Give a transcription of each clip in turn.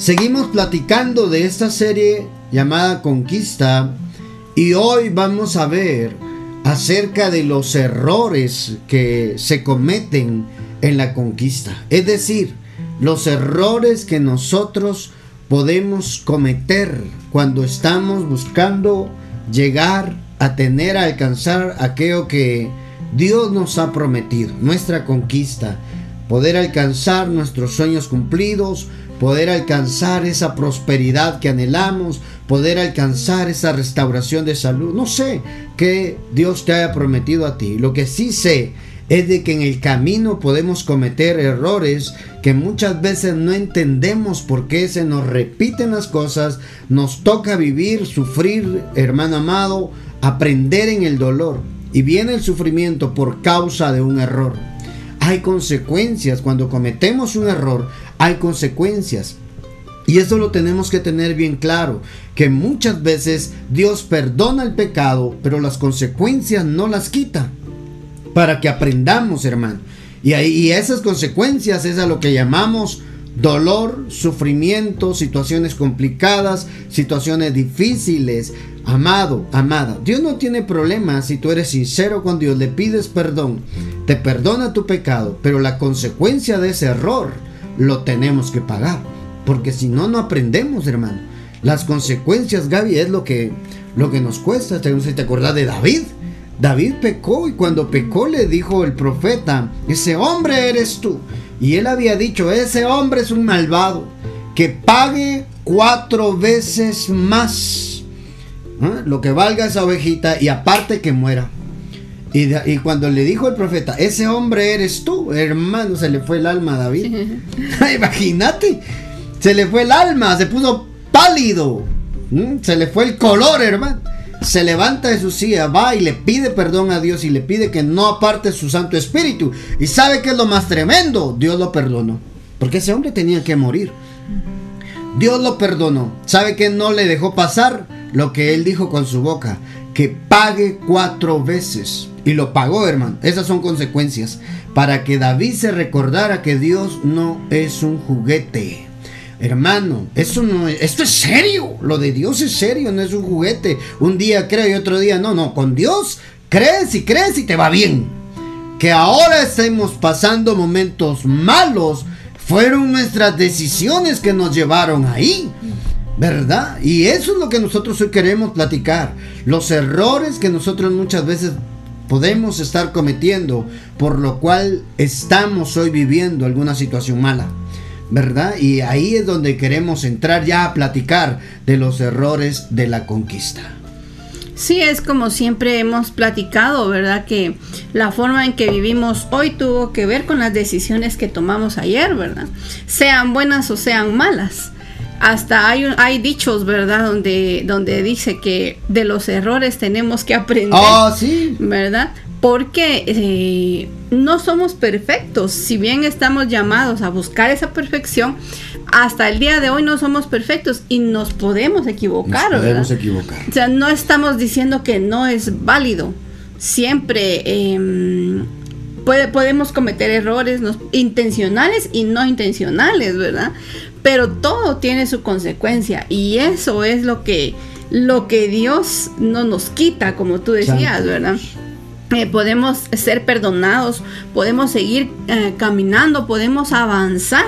Seguimos platicando de esta serie llamada Conquista y hoy vamos a ver acerca de los errores que se cometen en la conquista. Es decir, los errores que nosotros podemos cometer cuando estamos buscando llegar a tener, a alcanzar aquello que Dios nos ha prometido, nuestra conquista, poder alcanzar nuestros sueños cumplidos, poder alcanzar esa prosperidad que anhelamos, poder alcanzar esa restauración de salud. No sé qué Dios te haya prometido a ti. Lo que sí sé es de que en el camino podemos cometer errores que muchas veces no entendemos por qué se nos repiten las cosas, nos toca vivir, sufrir, hermano amado, aprender en el dolor y viene el sufrimiento por causa de un error. Hay consecuencias, cuando cometemos un error, hay consecuencias. Y eso lo tenemos que tener bien claro, que muchas veces Dios perdona el pecado, pero las consecuencias no las quita para que aprendamos, hermano. Y, ahí, esas consecuencias es a lo que llamamos dolor, sufrimiento, situaciones complicadas, situaciones difíciles. Amado, amada, Dios no tiene problemas si tú eres sincero con Dios, le pides perdón, te perdona tu pecado, pero la consecuencia de ese error lo tenemos que pagar, porque si no, no aprendemos, hermano. Las consecuencias, Gaby, es lo que, lo que nos cuesta. ¿Te, te acordás de David? David pecó y cuando pecó le dijo el profeta, ese hombre eres tú. Y él había dicho, ese hombre es un malvado, que pague cuatro veces más ¿eh? lo que valga esa ovejita y aparte que muera. Y, y, cuando le dijo el profeta, ese hombre eres tú, hermano, se le fue el alma a David. Imagínate, se le fue el alma, se puso pálido, se le fue el color, hermano se levanta de su silla, va y le pide perdón a Dios y le pide que no aparte su Santo Espíritu. Y sabe que es lo más tremendo, Dios lo perdonó. Porque ese hombre tenía que morir. Dios lo perdonó. Sabe que no le dejó pasar lo que él dijo con su boca. Que pague cuatro veces. Y lo pagó, hermano. Esas son consecuencias. Para que David se recordara que Dios no es un juguete. Hermano, no es, esto es serio. Lo de Dios es serio, no es un juguete. Un día creo y otro día no, no. Con Dios crees y crees y te va bien. Que ahora estemos pasando momentos malos fueron nuestras decisiones que nos llevaron ahí. ¿Verdad? Y eso es lo que nosotros hoy queremos platicar. Los errores que nosotros muchas veces podemos estar cometiendo, por lo cual estamos hoy viviendo alguna situación mala. ¿verdad? Y ahí es donde queremos entrar ya a platicar de los errores de la conquista. Sí, es como siempre hemos platicado, ¿verdad? Que la forma en que vivimos hoy tuvo que ver con las decisiones que tomamos ayer, ¿verdad? Sean buenas o sean malas. Hasta hay, hay dichos, ¿verdad? Donde, donde dice que de los errores tenemos que aprender. Ah, sí. ¿Verdad? porque eh, no somos perfectos. Si bien estamos llamados a buscar esa perfección, hasta el día de hoy no somos perfectos y nos podemos equivocar. Nos podemos equivocar. O sea, no estamos diciendo que no es válido. Siempre em, podemos cometer errores intencionales y no intencionales, ¿verdad? Pero todo tiene su consecuencia y eso es lo que, lo que Dios no nos quita, como tú decías, ¿verdad? Eh, podemos ser perdonados, podemos seguir eh, caminando, podemos avanzar,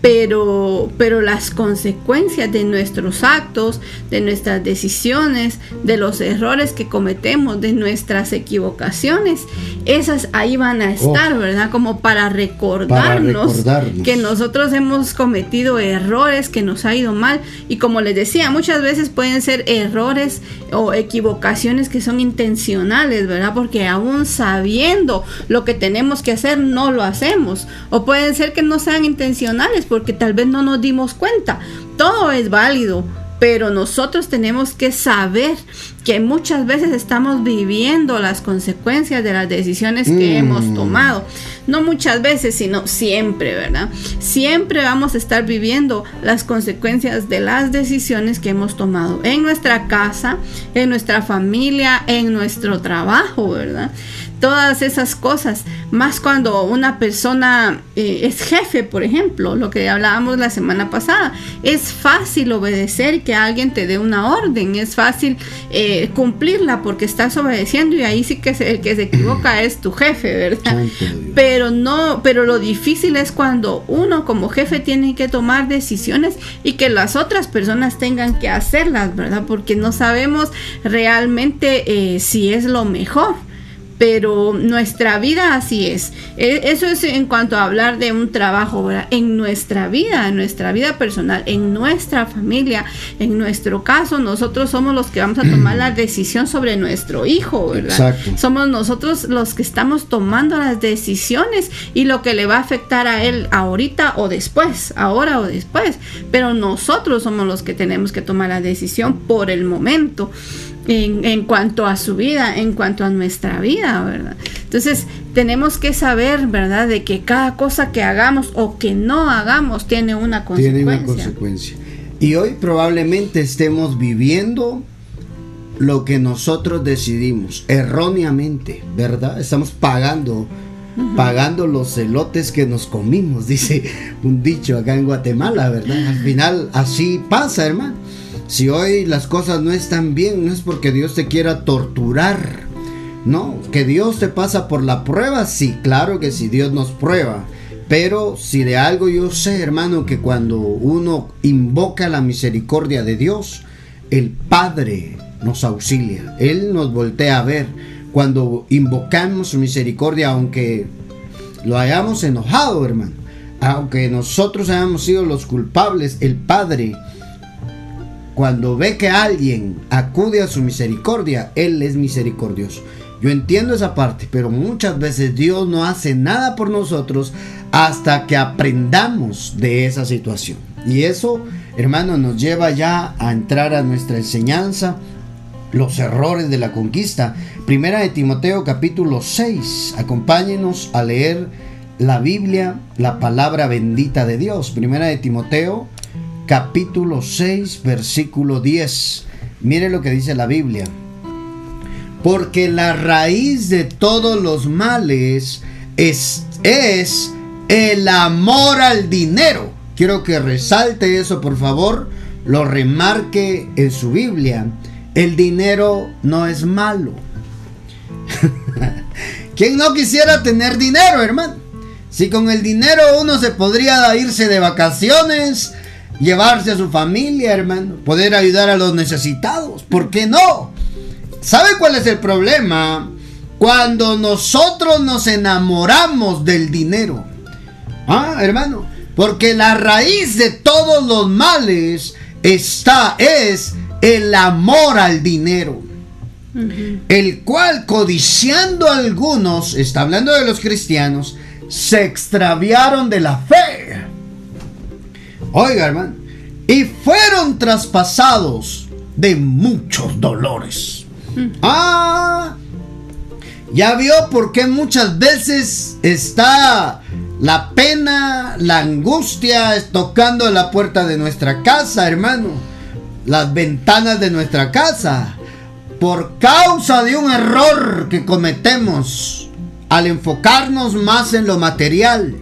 pero, pero las consecuencias de nuestros actos, de nuestras decisiones, de los errores que cometemos, de nuestras equivocaciones, esas ahí van a estar, ¿verdad? Como para recordarnos, que nosotros hemos cometido errores, que nos ha ido mal. Y como les decía, muchas veces pueden ser errores o equivocaciones que son intencionales, ¿verdad? Porque aún sabiendo lo que tenemos que hacer, no lo hacemos. O pueden ser que no sean intencionales porque tal vez no nos dimos cuenta. Todo es válido, pero nosotros tenemos que saber que muchas veces estamos viviendo las consecuencias de las decisiones que mm. hemos tomado. No muchas veces, sino siempre, ¿verdad? Siempre vamos a estar viviendo las consecuencias de las decisiones que hemos tomado en nuestra casa, en nuestra familia, en nuestro trabajo, ¿verdad? Todas esas cosas. Más cuando una persona eh, es jefe, por ejemplo, lo que hablábamos la semana pasada. Es fácil obedecer que alguien te dé una orden, es fácil eh, cumplirla porque estás obedeciendo y ahí sí que el que se equivoca es tu jefe, ¿verdad? Pero no, pero lo difícil es cuando uno como jefe tiene que tomar decisiones y que las otras personas tengan que hacerlas, ¿verdad? Porque no sabemos realmente eh, si es lo mejor pero nuestra vida así es. E, eso es en cuanto a hablar de un trabajo, ¿verdad? En nuestra vida, en nuestra vida personal, en nuestra familia, en nuestro caso, nosotros somos los que vamos a tomar la decisión sobre nuestro hijo, ¿verdad? Somos nosotros los que estamos tomando las decisiones y lo que le va a afectar a él ahorita o después, ahora o después, pero nosotros somos los que tenemos que tomar la decisión por el momento en, cuanto a su vida, en cuanto a nuestra vida, ¿verdad? Entonces tenemos que saber, ¿verdad? De que cada cosa que hagamos o que no hagamos tiene una consecuencia. Tiene una consecuencia. Y hoy probablemente estemos viviendo lo que nosotros decidimos erróneamente, ¿verdad? Estamos pagando pagando los celotes que nos comimos, dice un dicho acá en Guatemala, ¿verdad? Al final así pasa, hermano. Si hoy las cosas no están bien, no es porque Dios te quiera torturar. No, que Dios te pasa por la prueba, sí, claro que sí, Dios nos prueba. Pero si de algo yo sé, hermano, que cuando uno invoca la misericordia de Dios, el Padre nos auxilia. Él nos voltea a ver. Cuando invocamos su misericordia, aunque lo hayamos enojado, hermano, aunque nosotros hayamos sido los culpables, el Padre cuando ve que alguien acude a su misericordia, Él es misericordioso. Yo entiendo esa parte, pero muchas veces Dios no hace nada por nosotros hasta que aprendamos de esa situación. Y eso, hermano, nos lleva ya a entrar a nuestra enseñanza, los errores de la conquista. Primera de Timoteo capítulo 6. Acompáñenos a leer la Biblia, la palabra bendita de Dios. Primera de Timoteo capítulo 6, versículo 10. Mire lo que dice la Biblia. Porque la raíz de todos los males es, es el amor al dinero. Quiero que resalte eso, por favor. Lo remarque en su Biblia. El dinero no es malo. ¿Quién no quisiera tener dinero, hermano? Si con el dinero uno se podría irse de vacaciones, llevarse a su familia, hermano, poder ayudar a los necesitados. ¿Por qué no? ¿Sabe cuál es el problema? Cuando nosotros nos enamoramos del dinero. Ah, hermano, porque la raíz de todos los males está es el amor al dinero. El cual codiciando algunos, está hablando de los cristianos, se extraviaron de la fe Oiga, hermano. Y fueron traspasados de muchos dolores. Ah, ya vio por qué muchas veces está la pena, la angustia tocando la puerta de nuestra casa, hermano. Las ventanas de nuestra casa. Por causa de un error que cometemos al enfocarnos más en lo material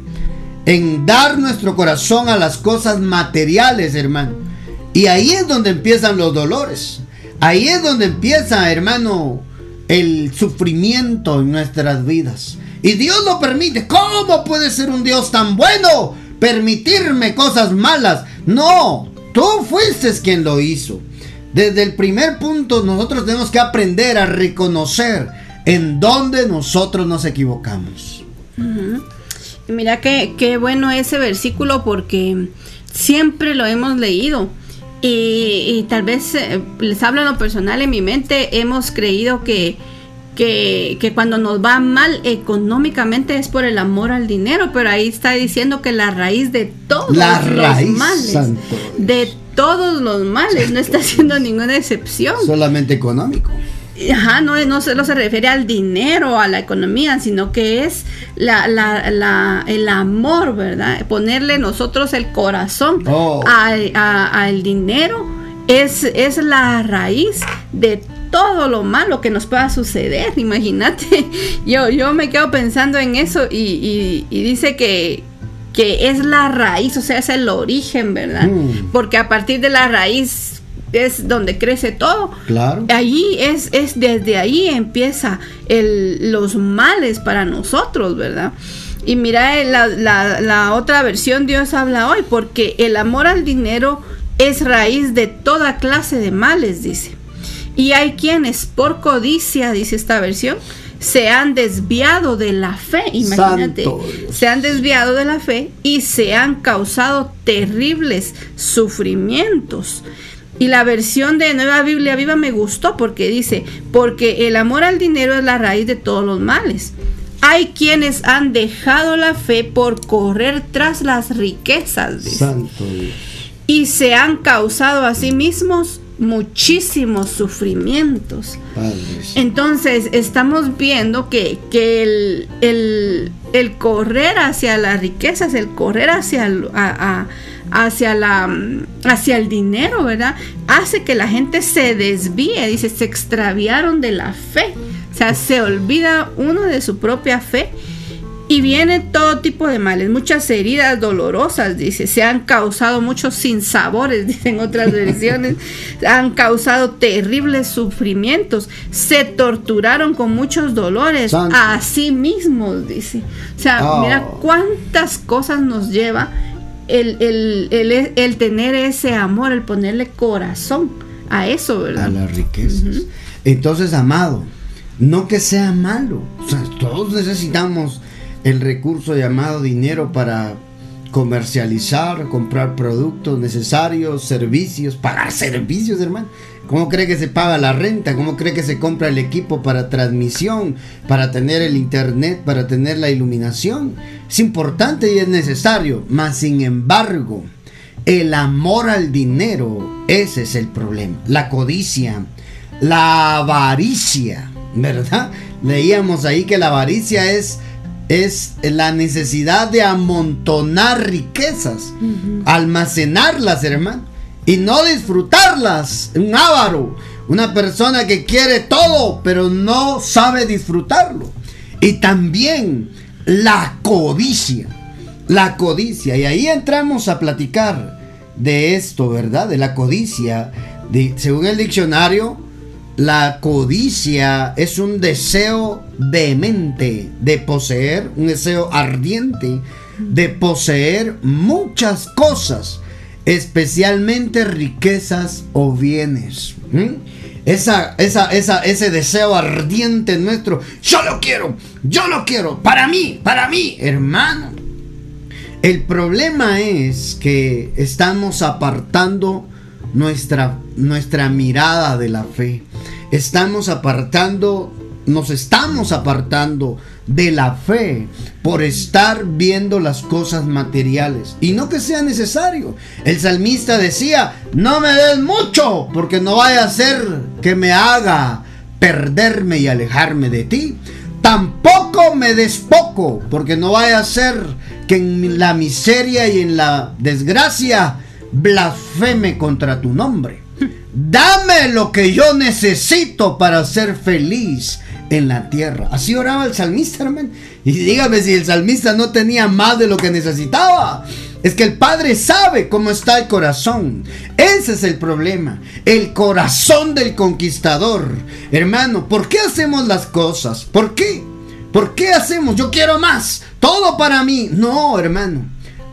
en dar nuestro corazón a las cosas materiales, hermano. Y ahí es donde empiezan los dolores. Ahí es donde empieza, hermano, el sufrimiento en nuestras vidas. Y Dios lo permite. ¿Cómo puede ser un Dios tan bueno? Permitirme cosas malas. No, tú fuiste quien lo hizo. Desde el primer punto nosotros tenemos que aprender a reconocer en dónde nosotros nos equivocamos. Mira qué, qué bueno ese versículo porque siempre lo hemos leído. Y, tal vez eh, les hablo en lo personal, en mi mente hemos creído que, que, cuando nos va mal económicamente es por el amor al dinero, pero ahí está diciendo que la raíz de todos los males, de todos los males, no está haciendo ninguna excepción. Solamente económico. Ajá, no, no solo se refiere al dinero, a la economía, sino que es la, la, el amor, ¿verdad? Ponerle nosotros el corazón oh. al dinero es, es la raíz de todo lo malo que nos pueda suceder. Imagínate, yo, yo me quedo pensando en eso y, dice que, que, es la raíz, o sea, es el origen, ¿verdad? Mm. Porque a partir de la raíz es donde crece todo. Claro. Allí es, es desde ahí empieza el, los males para nosotros, ¿verdad? Y mira la, la, la otra versión, Dios habla hoy, porque el amor al dinero es raíz de toda clase de males, dice. Y hay quienes por codicia, dice esta versión, se han desviado de la fe, imagínate, se han desviado de la fe y se han causado terribles sufrimientos. Y la versión de Nueva Biblia Viva me gustó porque dice, porque el amor al dinero es la raíz de todos los males. Hay quienes han dejado la fe por correr tras las riquezas. Santo Y se han causado a sí mismos muchísimos sufrimientos. Entonces estamos viendo que, el, el, correr hacia las riquezas, el correr hacia, hacia, la, hacia el dinero, ¿verdad? Hace que la gente se desvíe, dice, se extraviaron de la fe. O sea, se olvida uno de su propia fe y viene todo tipo de males, muchas heridas dolorosas, dice, se han causado muchos sinsabores, dicen otras versiones, han causado terribles sufrimientos, se torturaron con muchos dolores a sí mismos, dice. O sea, mira cuántas cosas nos lleva el, el, tener ese amor, el ponerle corazón a eso, ¿verdad? A las riquezas. Entonces, amado, no que sea malo, o sea, todos necesitamos el recurso llamado dinero para comercializar, comprar productos necesarios, servicios, pagar servicios, hermano. ¿Cómo cree que se paga la renta? ¿Cómo cree que se compra el equipo para transmisión, para tener el internet, para tener la iluminación? Es importante y es necesario, mas sin embargo, el amor al dinero, ese es el problema. La codicia, la avaricia, ¿verdad? Leíamos ahí que la avaricia es es la necesidad de amontonar riquezas, almacenarlas, hermano, y no disfrutarlas. Un avaro, una persona que quiere todo, pero no sabe disfrutarlo. Y también la codicia, la codicia. Y ahí entramos a platicar de esto, ¿verdad? De la codicia. Según el diccionario, la codicia es un deseo vehemente de poseer, un deseo ardiente de poseer muchas cosas, especialmente riquezas o bienes. Esa, esa, esa, ese deseo ardiente nuestro, yo lo quiero, yo lo quiero, para mí, para mí, hermano. El problema es que estamos apartando nuestra, nuestra mirada de la fe. Estamos apartando, nos estamos apartando de la fe por estar viendo las cosas materiales. Y no que sea necesario. El salmista decía, no me des mucho, porque no vaya a ser que me haga perderme y alejarme de ti. Tampoco me des poco, porque no vaya a ser que en la miseria y en la desgracia blasfeme contra tu nombre. Dame lo que yo necesito para ser feliz en la tierra. Así oraba el salmista, hermano. Y dígame si el salmista no tenía más de lo que necesitaba. Es que el Padre sabe cómo está el corazón. Ese es el problema. El corazón del conquistador. Hermano, ¿por qué hacemos las cosas? ¿Por qué? ¿Por qué hacemos? Yo quiero más. Todo para mí. No, hermano.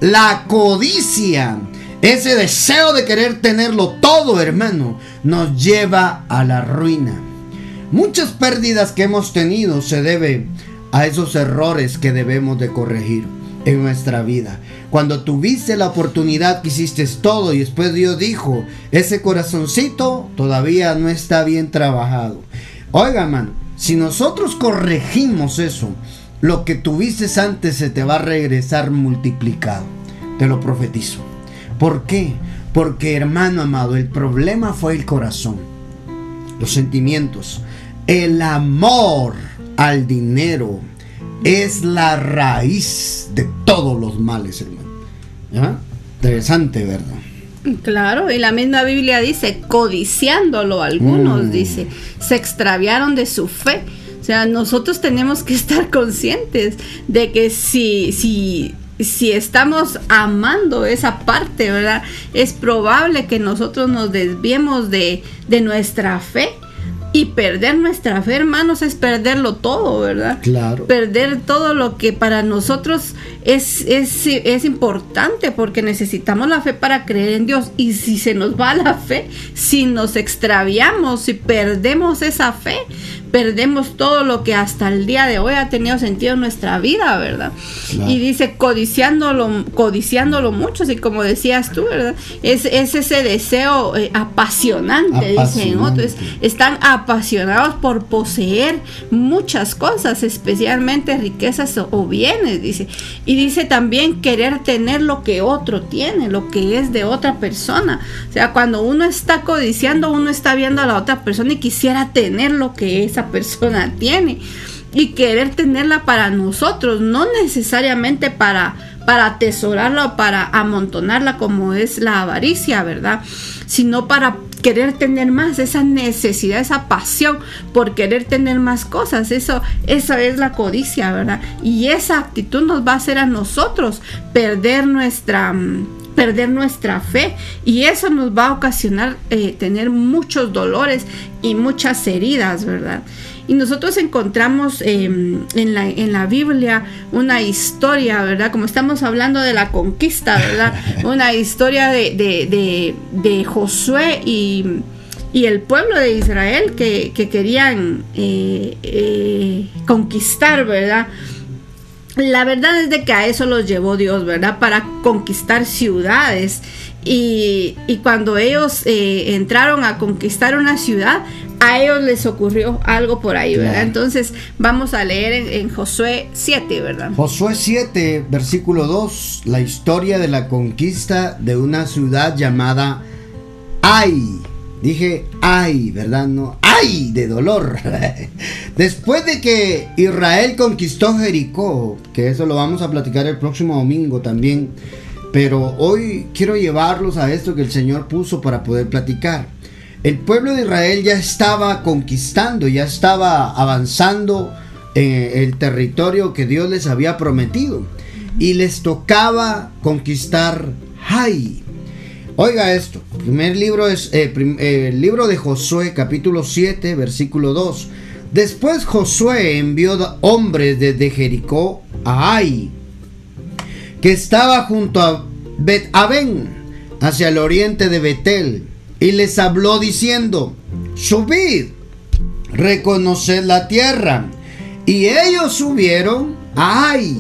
La codicia ese deseo de querer tenerlo todo, hermano, nos lleva a la ruina. Muchas pérdidas que hemos tenido se deben a esos errores que debemos de corregir en nuestra vida. Cuando tuviste la oportunidad que hiciste todo y después Dios dijo, ese corazoncito todavía no está bien trabajado. Oiga, man, si nosotros corregimos eso, lo que tuviste antes se te va a regresar multiplicado. Te lo profetizo. ¿Por qué? Porque hermano amado, el problema fue el corazón, los sentimientos, el amor al dinero es la raíz de todos los males, hermano. Interesante, ¿verdad? Claro, y la misma Biblia dice, codiciándolo algunos, Mm. dice, se extraviaron de su fe. O sea, nosotros tenemos que estar conscientes de que si, si, si estamos amando esa parte, ¿verdad? Es probable que nosotros nos desviemos de, de nuestra fe. Y perder nuestra fe, hermanos, es perderlo todo, ¿verdad? Claro. perder todo lo que para nosotros es, es, es importante porque necesitamos la fe para creer en Dios y si se nos va la fe, si nos extraviamos, si perdemos esa fe, perdemos todo lo que hasta el día de hoy ha tenido sentido en nuestra vida, ¿verdad? Claro. Y dice codiciándolo, codiciándolo mucho, así como decías tú, ¿verdad? Es, es ese deseo eh, apasionante, dicen otros. Están apasionados por poseer muchas cosas, especialmente riquezas o, o bienes, dice. Y dice también querer tener lo que otro tiene, lo que es de otra persona. O sea, cuando uno está codiciando, uno está viendo a la otra persona y quisiera tener lo que esa persona tiene. Y querer tenerla para nosotros, no necesariamente para, para atesorarla o para amontonarla como es la avaricia, ¿verdad? Sino para querer tener más, esa necesidad, esa pasión por querer tener más cosas, eso, esa es la codicia, ¿verdad? Y esa actitud nos va a hacer a nosotros perder nuestra, mm, perder nuestra fe y eso nos va a ocasionar eh, tener muchos dolores y muchas heridas, ¿verdad? Y nosotros encontramos eh, en, la, en la Biblia una historia, ¿verdad? Como estamos hablando de la conquista, ¿verdad? Una historia de, de, de, de Josué y, y el pueblo de Israel que, que querían eh, eh, conquistar, ¿verdad? La verdad es de que a eso los llevó Dios, ¿verdad? Para conquistar ciudades. Y, y cuando ellos eh, entraron a conquistar una ciudad, a ellos les ocurrió algo por ahí, ¿verdad? Claro. Entonces vamos a leer en, en Josué 7, ¿verdad? Josué 7, versículo 2, la historia de la conquista de una ciudad llamada Ai. Dije ay, ¿verdad? No, ay de dolor. Después de que Israel conquistó Jericó, que eso lo vamos a platicar el próximo domingo también, pero hoy quiero llevarlos a esto que el Señor puso para poder platicar. El pueblo de Israel ya estaba conquistando, ya estaba avanzando en el territorio que Dios les había prometido y les tocaba conquistar Hai. Oiga esto, primer libro es eh, eh, el libro de Josué, capítulo 7, versículo 2. Después Josué envió hombres desde Jericó a Ai, que estaba junto a Bet Aben, hacia el oriente de Betel, y les habló diciendo: Subid, reconoced la tierra. Y ellos subieron a Ai.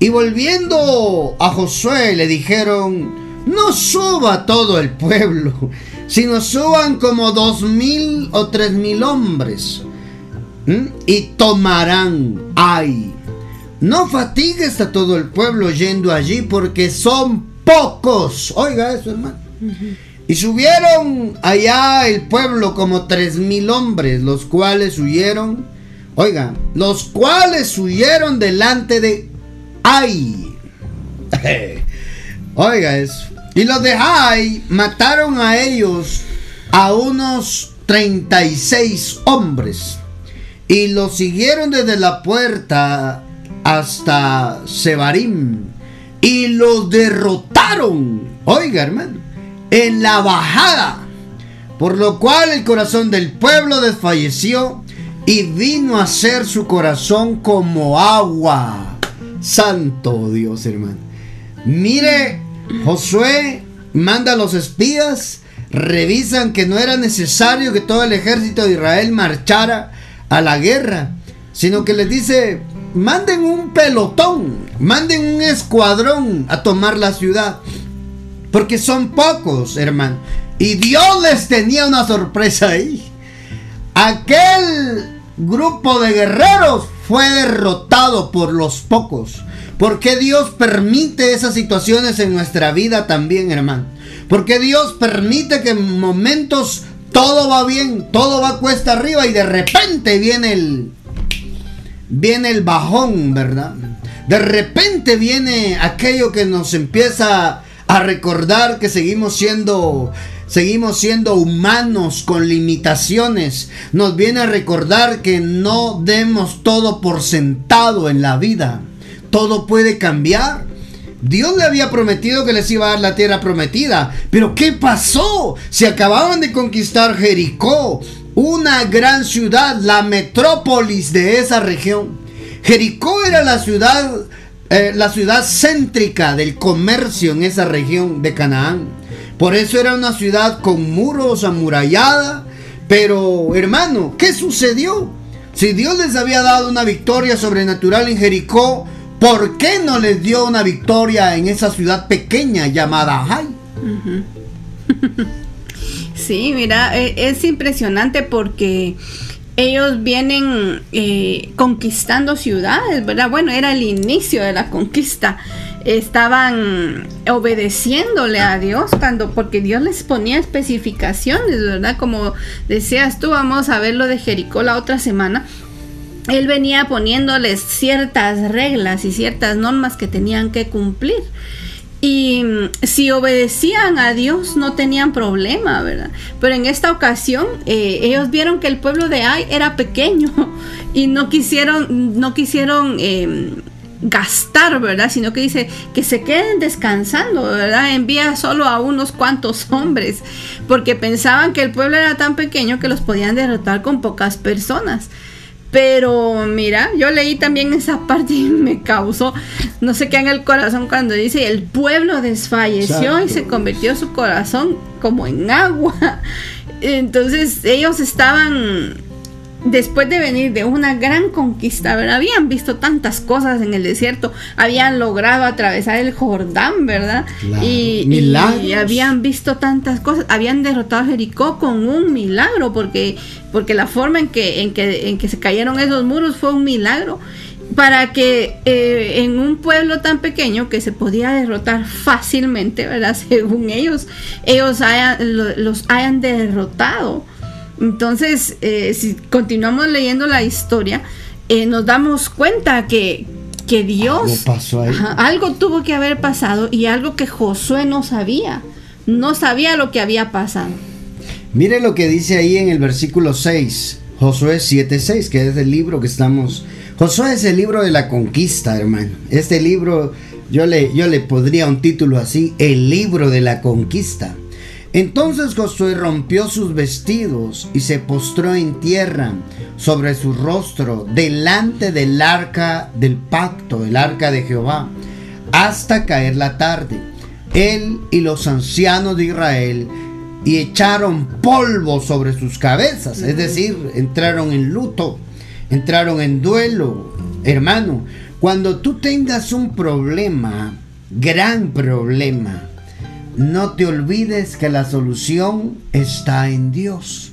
Y volviendo a Josué le dijeron, no suba todo el pueblo, sino suban como dos mil o tres mil hombres. Y tomarán Ai. No fatigues a todo el pueblo yendo allí porque son pocos. Oiga eso, hermano. Y subieron allá el pueblo como tres mil hombres, los cuales huyeron. Oiga, los cuales huyeron delante de Ai. Oiga eso. Y los de Ai mataron a ellos a unos 36 hombres. Y los siguieron desde la puerta hasta Sebarim. Y los derrotaron. Oiga, hermano. En la bajada. Por lo cual el corazón del pueblo desfalleció y vino a ser su corazón como agua. Santo Dios, hermano. Mire, Josué manda a los espías, revisan que no era necesario que todo el ejército de Israel marchara a la guerra, sino que les dice, manden un pelotón, manden un escuadrón a tomar la ciudad, porque son pocos, hermano. Y Dios les tenía una sorpresa ahí. Aquel grupo de guerreros fue derrotado por los pocos. Porque Dios permite esas situaciones en nuestra vida también, hermano. Porque Dios permite que en momentos todo va bien, todo va cuesta arriba y de repente viene el viene el bajón, ¿verdad? De repente viene aquello que nos empieza a recordar que seguimos siendo seguimos siendo humanos con limitaciones. Nos viene a recordar que no demos todo por sentado en la vida. Todo puede cambiar. Dios le había prometido que les iba a dar la tierra prometida. Pero ¿qué pasó? Se acababan de conquistar Jericó, una gran ciudad, la metrópolis de esa región. Jericó era la ciudad, eh, la ciudad céntrica del comercio en esa región de Canaán. Por eso era una ciudad con muros amurallada. Pero hermano, ¿qué sucedió? Si Dios les había dado una victoria sobrenatural en Jericó, ¿Por qué no les dio una victoria en esa ciudad pequeña llamada Hay? Sí, mira, e, es impresionante porque ellos vienen eh, conquistando ciudades, ¿verdad? Bueno, era el inicio de la conquista. Estaban obedeciéndole a Dios cuando, porque Dios les ponía especificaciones, ¿verdad? Como decías tú, vamos a ver lo de Jericó la otra semana él venía poniéndoles ciertas reglas y ciertas normas que tenían que cumplir. Y mm, si obedecían a Dios no tenían problema, ¿verdad? Pero en esta ocasión eh, ellos vieron que el pueblo de Ai era pequeño y no quisieron, no quisieron em, gastar, ¿verdad? Sino que dice que se queden descansando, ¿verdad? Envía solo a unos cuantos hombres porque pensaban que el pueblo era tan pequeño que los podían derrotar con pocas personas. Pero mira, yo leí también esa parte y me causó, no sé qué en el corazón cuando dice, el pueblo desfalleció y se convirtió su corazón como en agua. Entonces ellos estaban después de venir de una gran conquista, ¿verdad? Habían visto tantas cosas en el desierto, habían logrado atravesar el Jordán, ¿verdad? Y, y, habían visto tantas cosas, habían derrotado a Jericó con un milagro, porque, porque la forma en que, en, que, en que se cayeron esos muros fue un milagro. Para que eh, en un pueblo tan pequeño que se podía derrotar fácilmente, ¿verdad? Según ellos, ellos los hayan derrotado. Entonces, eh, si continuamos leyendo la historia, eh, nos damos cuenta que, que Dios... algo tuvo que haber pasado y algo que Josué no sabía. No sabía lo que había pasado. Mire lo que dice ahí en el versículo 6, Josué 7:6, que es el libro que estamos... Josué es el libro de la conquista, hermano. Este libro, yo le, yo le podría un título así, el libro de la conquista. Entonces Josué rompió sus vestidos y se postró en tierra sobre su rostro delante del arca del pacto, el arca de Jehová, hasta caer la tarde. Él y los ancianos de Israel y echaron polvo sobre sus cabezas, es decir, entraron en luto, entraron en duelo. Hermano, cuando tú tengas un problema, gran problema, no te olvides que la solución está en Dios.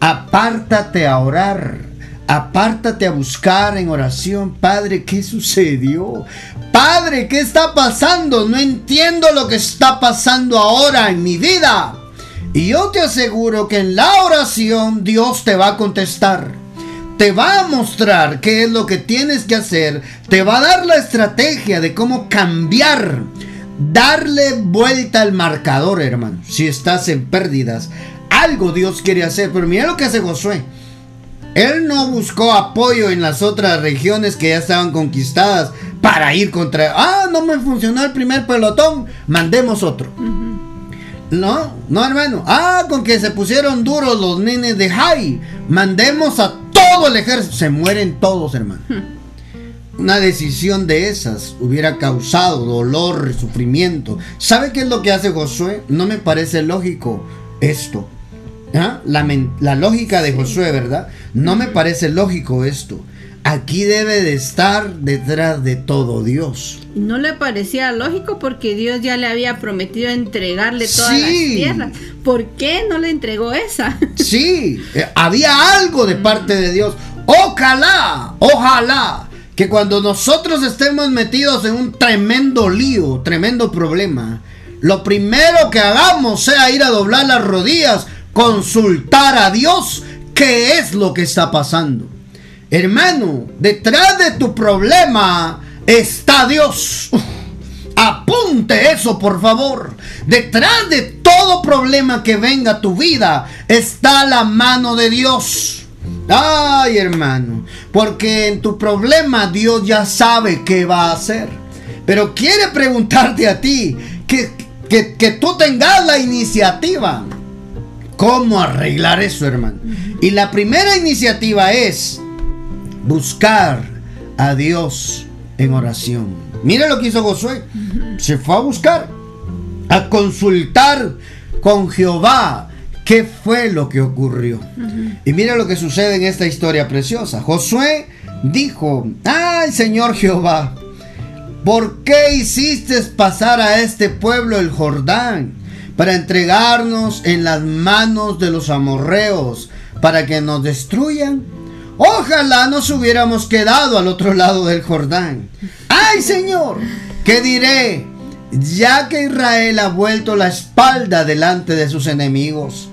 Apártate a orar. Apártate a buscar en oración, Padre, ¿qué sucedió? Padre, ¿qué está pasando? No entiendo lo que está pasando ahora en mi vida. Y yo te aseguro que en la oración Dios te va a contestar. Te va a mostrar qué es lo que tienes que hacer. Te va a dar la estrategia de cómo cambiar darle vuelta al marcador, hermano. Si estás en pérdidas, algo Dios quiere hacer. Pero mira lo que hace Josué. Él no buscó apoyo en las otras regiones que ya estaban conquistadas para ir contra. Ah, no me funcionó el primer pelotón, mandemos otro. No, no, hermano. Ah, con que se pusieron duros los nenes de Jai, mandemos a todo el ejército. Se mueren todos, hermano una decisión de esas hubiera causado dolor, sufrimiento. ¿Sabe qué es lo que hace Josué? No me parece lógico esto. ¿Ah? La, la, lógica de Josué, ¿verdad? No me parece lógico esto. Aquí debe de estar detrás de todo Dios. No le parecía lógico porque Dios ya le había prometido entregarle todas las tierras. ¿Por qué no le entregó esa? Sí, eh, había algo de parte de Dios. Ojalá, ojalá que cuando nosotros estemos metidos en un tremendo lío, tremendo problema, lo primero que hagamos sea ir a doblar las rodillas, consultar a Dios qué es lo que está pasando. Hermano, detrás de tu problema está Dios. Apunte eso, por favor. Detrás de todo problema que venga a tu vida está la mano de Dios. Ay, hermano, porque en tu problema Dios ya sabe qué va a hacer. Pero quiere preguntarte a ti que, que, que tú tengas la iniciativa. ¿Cómo arreglar eso, hermano? Y la primera iniciativa es buscar a Dios en oración. Mira lo que hizo Josué. Se fue a buscar, a consultar con Jehová qué fue lo que ocurrió. Y mira lo que sucede en esta historia preciosa. Josué dijo, ay Señor Jehová, ¿por qué hiciste pasar a este pueblo el Jordán para entregarnos en las manos de los amorreos para que nos destruyan? Ojalá nos hubiéramos quedado al otro lado del Jordán. ¡Ay, Señor! ¿Qué diré? Ya que Israel ha vuelto la espalda delante de sus enemigos.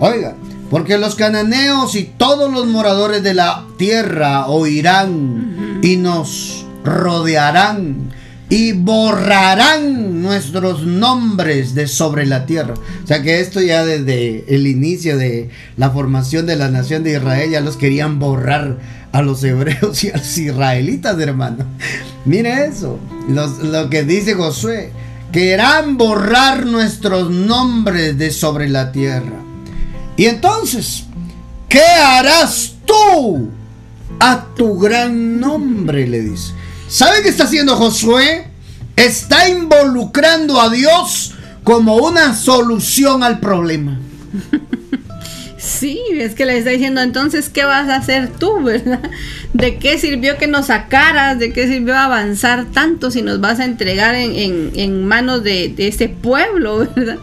Oiga, porque los cananeos y todos los moradores de la tierra oirán y nos rodearán y borrarán nuestros nombres de sobre la tierra. O sea que esto ya desde el inicio de la formación de la nación de Israel ya los querían borrar a los hebreos y a los israelitas, hermano. Mire eso, lo que dice Josué. Querrán borrar nuestros nombres de sobre la tierra. Y entonces, ¿qué harás tú a tu gran nombre? Le dice. ¿Sabe qué está haciendo Josué? Está involucrando a Dios como una solución al problema. Sí, es que le está diciendo entonces, ¿qué vas a hacer tú, verdad? ¿De qué sirvió que nos sacaras? ¿De qué sirvió avanzar tanto si nos vas a entregar en, manos de, este pueblo, verdad?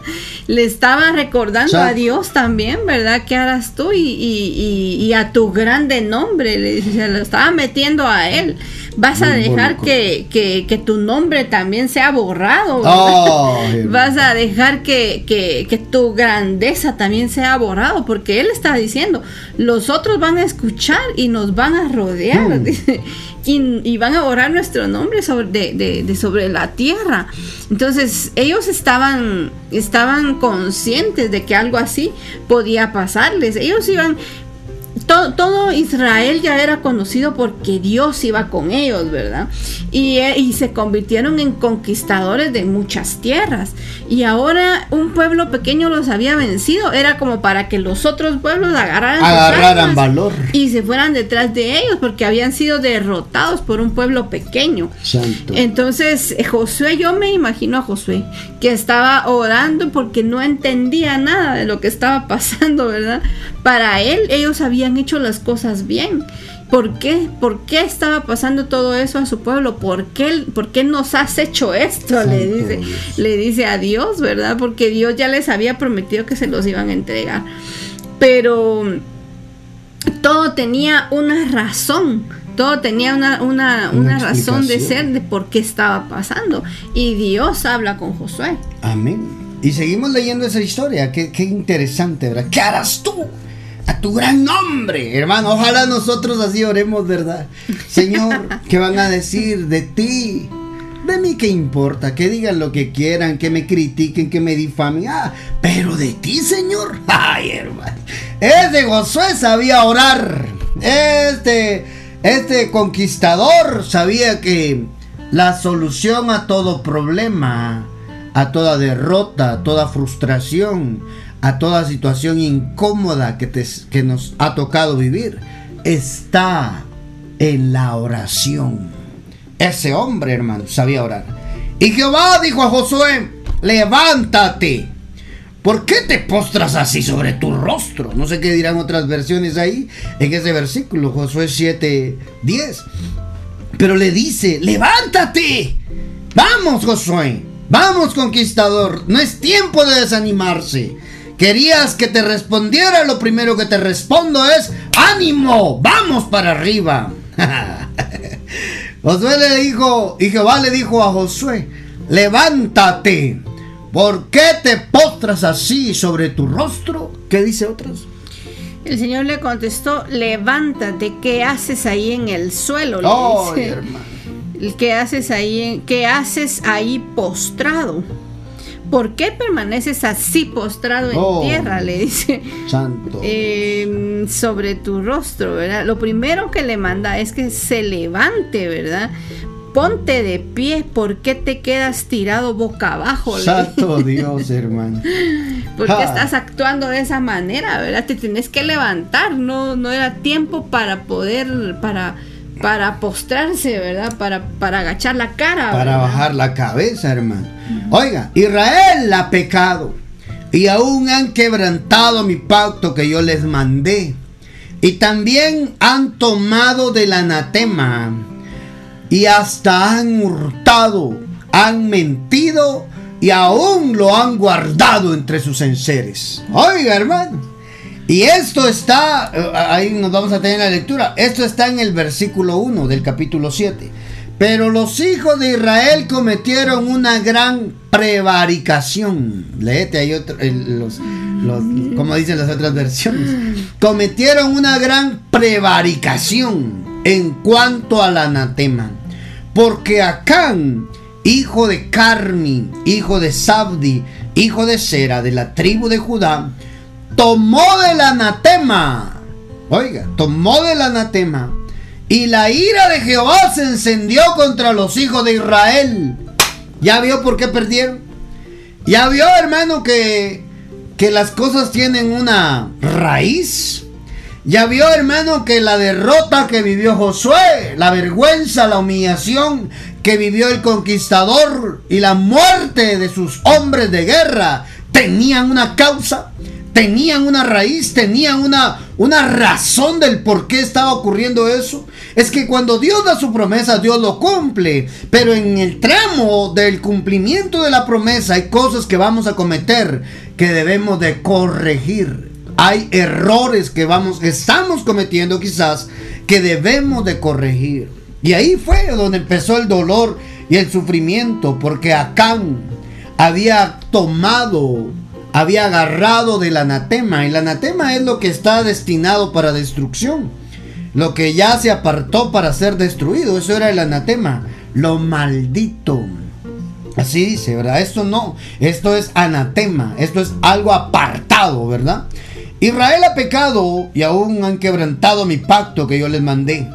Le estaba recordando a Dios también, ¿verdad? ¿Qué harás tú? Y, y, a tu grande nombre, le, se lo estaba metiendo a él vas a dejar que, que, tu nombre también sea borrado. vas a dejar que, que, tu grandeza también sea borrado, porque Él está diciendo, los otros van a escuchar y nos van a rodear. Hmm. Y, van a borrar nuestro nombre sobre, de, de, sobre la tierra. Entonces ellos estaban, estaban conscientes de que algo así podía pasarles. Ellos iban todo, Israel ya era conocido porque Dios iba con ellos, ¿verdad? Y, eh, y, se convirtieron en conquistadores de muchas tierras. Y ahora un pueblo pequeño los había vencido. Era como para que los otros pueblos agarraran, agarraran valor. Y se fueran detrás de ellos porque habían sido derrotados por un pueblo pequeño. Santo. Entonces eh, Josué, yo me imagino a Josué, que estaba orando porque no entendía nada de lo que estaba pasando, ¿verdad? Para él ellos habían hecho las cosas bien. ¿Por qué? ¿Por qué estaba pasando todo eso a su pueblo? ¿Por qué, por qué nos has hecho esto? le dice, le dice a Dios, ¿verdad? Porque Dios ya les había prometido que se los iban a entregar. Pero todo tenía una razón. Todo tenía una, una, una, razón de ser de por qué estaba pasando. Y Dios habla con Josué. Amén. Y seguimos leyendo esa historia. Qué, qué interesante, ¿verdad? ¿Qué harás tú? A tu gran nombre, hermano. Ojalá nosotros así oremos, ¿verdad? Señor, ¿qué van a decir de ti? De mí qué importa, que digan lo que quieran, que me critiquen, que me difamen. Ah, pero de ti, Señor. Ay, hermano. Ese Josué sabía orar. Este, este conquistador sabía que la solución a todo problema, a toda derrota, a toda frustración, a toda situación incómoda que, te, que nos ha tocado vivir está en la oración. Ese hombre, hermano, sabía orar. Y Jehová dijo a Josué, levántate. ¿Por qué te postras así sobre tu rostro? No sé qué dirán otras versiones ahí en ese versículo, Josué 7, 10. Pero le dice, levántate. Vamos, Josué. Vamos, conquistador. No es tiempo de desanimarse. Querías que te respondiera, lo primero que te respondo es, ánimo, vamos para arriba. Josué le dijo, y Jehová le dijo a Josué, levántate, ¿por qué te postras así sobre tu rostro? ¿Qué dice otros? El Señor le contestó, levántate, ¿qué haces ahí en el suelo? oh, hermano ¿Qué haces ahí, qué haces ahí postrado? ¿Por qué permaneces así postrado en Oh. tierra? Le dice. Santo. eh, sobre tu rostro, ¿verdad? Lo primero que le manda es que se levante, ¿verdad? Ponte de pie, ¿por qué te quedas tirado boca abajo? Santo Dios, hermano. ¿Por qué estás actuando de esa manera, verdad? Te tienes que levantar, no, no era tiempo para poder, para, para postrarse, ¿verdad? Para, para agachar la cara. Para ¿verdad? bajar la cabeza, hermano. Oiga, Israel ha pecado y aún han quebrantado mi pacto que yo les mandé. Y también han tomado del anatema y hasta han hurtado, han mentido y aún lo han guardado entre sus enseres. Oiga, hermano. Y esto está, eh, ahí nos vamos a tener la lectura, esto está en el versículo 1 del capítulo 7. Pero los hijos de Israel cometieron una gran prevaricación. Léete ahí otro, los, los- como dicen las otras versiones. Cometieron una gran prevaricación en cuanto al anatema. Porque Acán, hijo de Carmi, hijo de Sabdi, hijo de Sera, de la tribu de Judá, tomó del anatema. Oiga, tomó del anatema. Y la ira de Jehová se encendió contra los hijos de Israel. ¿Ya vio por qué perdieron? ¿Ya vio, hermano, que, que las cosas tienen una raíz? ¿Ya vio, hermano, que la derrota que vivió Josué, la vergüenza, la humillación que vivió el conquistador y la muerte de sus hombres de guerra tenían una causa? Tenían una raíz, tenían una, una razón del por qué estaba ocurriendo eso. Es que cuando Dios da su promesa, Dios lo cumple. Pero en el tramo del cumplimiento de la promesa hay cosas que vamos a cometer que debemos de corregir. Hay errores que vamos, estamos cometiendo quizás que debemos de corregir. Y ahí fue donde empezó el dolor y el sufrimiento, porque Acán había tomado había agarrado del anatema. El anatema es lo que está destinado para destrucción. Lo que ya se apartó para ser destruido. Eso era el anatema. Lo maldito. Así dice, ¿verdad? Esto no. Esto es anatema. Esto es algo apartado, ¿verdad? Israel ha pecado y aún han quebrantado mi pacto que yo les mandé.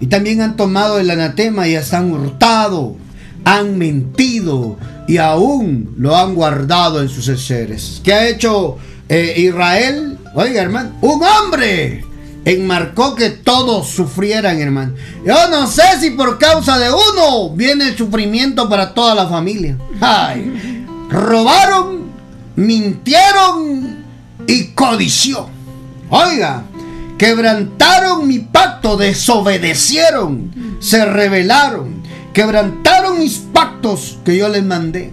Y también han tomado el anatema y hasta han hurtado. Han mentido y aún lo han guardado en sus seres. ¿Qué ha hecho eh, Israel? Oiga, hermano, un hombre enmarcó que todos sufrieran, hermano. Yo no sé si por causa de uno viene el sufrimiento para toda la familia. Ay, robaron, mintieron y codició. Oiga, quebrantaron mi pacto, desobedecieron, se rebelaron, quebrantaron mis pactos que yo les mandé.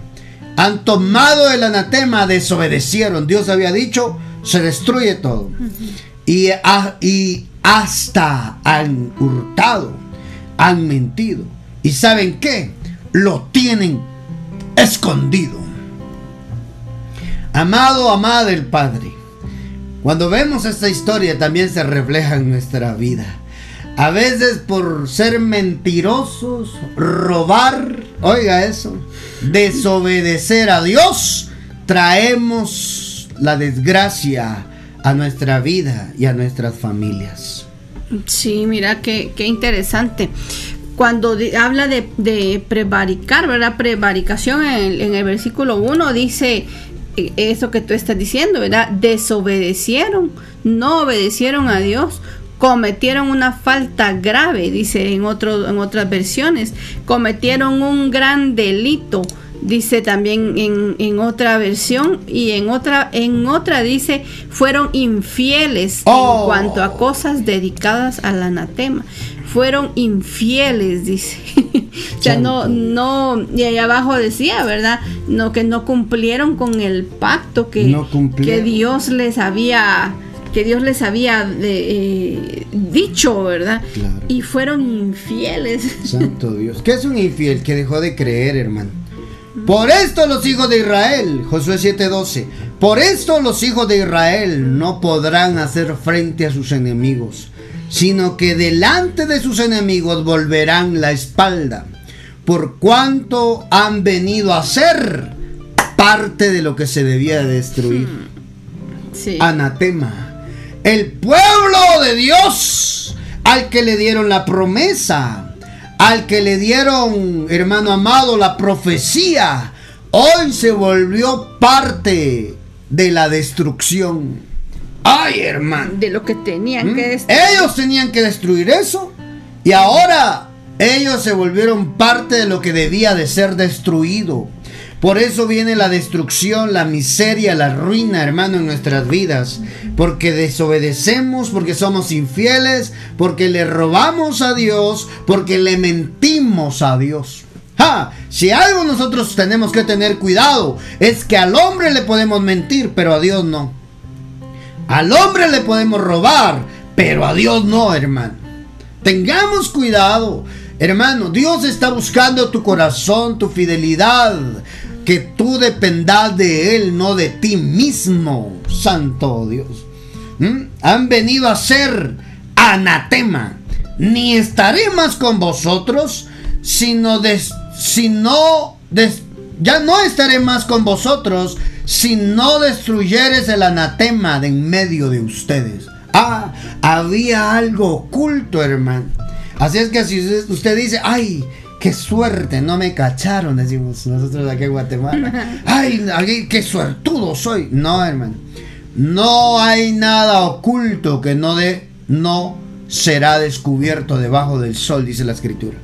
Han tomado el anatema, desobedecieron. Dios había dicho, se destruye todo. Y, a- y hasta han hurtado, han mentido. ¿Y saben qué? Lo tienen escondido. Amado, amada del Padre, cuando vemos esta historia también se refleja en nuestra vida. A veces por ser mentirosos, robar, oiga eso, desobedecer a Dios, traemos la desgracia a nuestra vida y a nuestras familias. Sí, mira qué, qué interesante. Cuando habla de, de prevaricar, ¿verdad? Prevaricación en, en el versículo 1 dice eh, eso que tú estás diciendo, ¿verdad? Desobedecieron, no obedecieron a Dios, cometieron una falta grave, dice en, otro, en otras versiones, cometieron un gran delito. Dice también en, en otra versión y en otra en otra dice fueron infieles Oh. en cuanto a cosas dedicadas al anatema. Fueron infieles, dice. o sea, no, no, y ahí abajo decía, ¿verdad? No, que no cumplieron con el pacto que, No que Dios les había, que Dios les había eh, dicho, ¿verdad? Claro. Y fueron infieles. Santo Dios. ¿Qué es un infiel que dejó de creer, hermano? Por esto los hijos de Israel, Josué 7:12, por esto los hijos de Israel no podrán hacer frente a sus enemigos, sino que delante de sus enemigos volverán la espalda. por cuanto han venido a ser parte de lo que se debía de destruir. Sí. Anatema. El pueblo de Dios al que le dieron la promesa, al que le dieron, hermano amado, la profecía, hoy se volvió parte de la destrucción. Ay, hermano. De lo que tenían ¿Mm? que destruir. Ellos tenían que destruir eso. Y ahora ellos se volvieron parte de lo que debía de ser destruido. Por eso viene la destrucción, la miseria, la ruina, hermano, en nuestras vidas. Porque desobedecemos, porque somos infieles, porque le robamos a Dios, porque le mentimos a Dios. ¡Ja! Si algo nosotros tenemos que tener cuidado, es que al hombre le podemos mentir, pero a Dios no. Al hombre le podemos robar, pero a Dios no, hermano. Tengamos cuidado. Hermano, Dios está buscando tu corazón, tu fidelidad. Que tú dependas de Él, no de ti mismo. Santo Dios. ¿Mm? Han venido a ser anatema. Ni estaré más con vosotros, sino des, sino des, ya no estaré más con vosotros, si no destruyeres el anatema de en medio de ustedes. Ah, había algo oculto, hermano. Así es que si usted, dice, ay, qué suerte, no me cacharon, decimos nosotros aquí en Guatemala. Ay, ay, qué suertudo soy. No, hermano. No hay nada oculto que no de, no será descubierto debajo del sol, dice la escritura.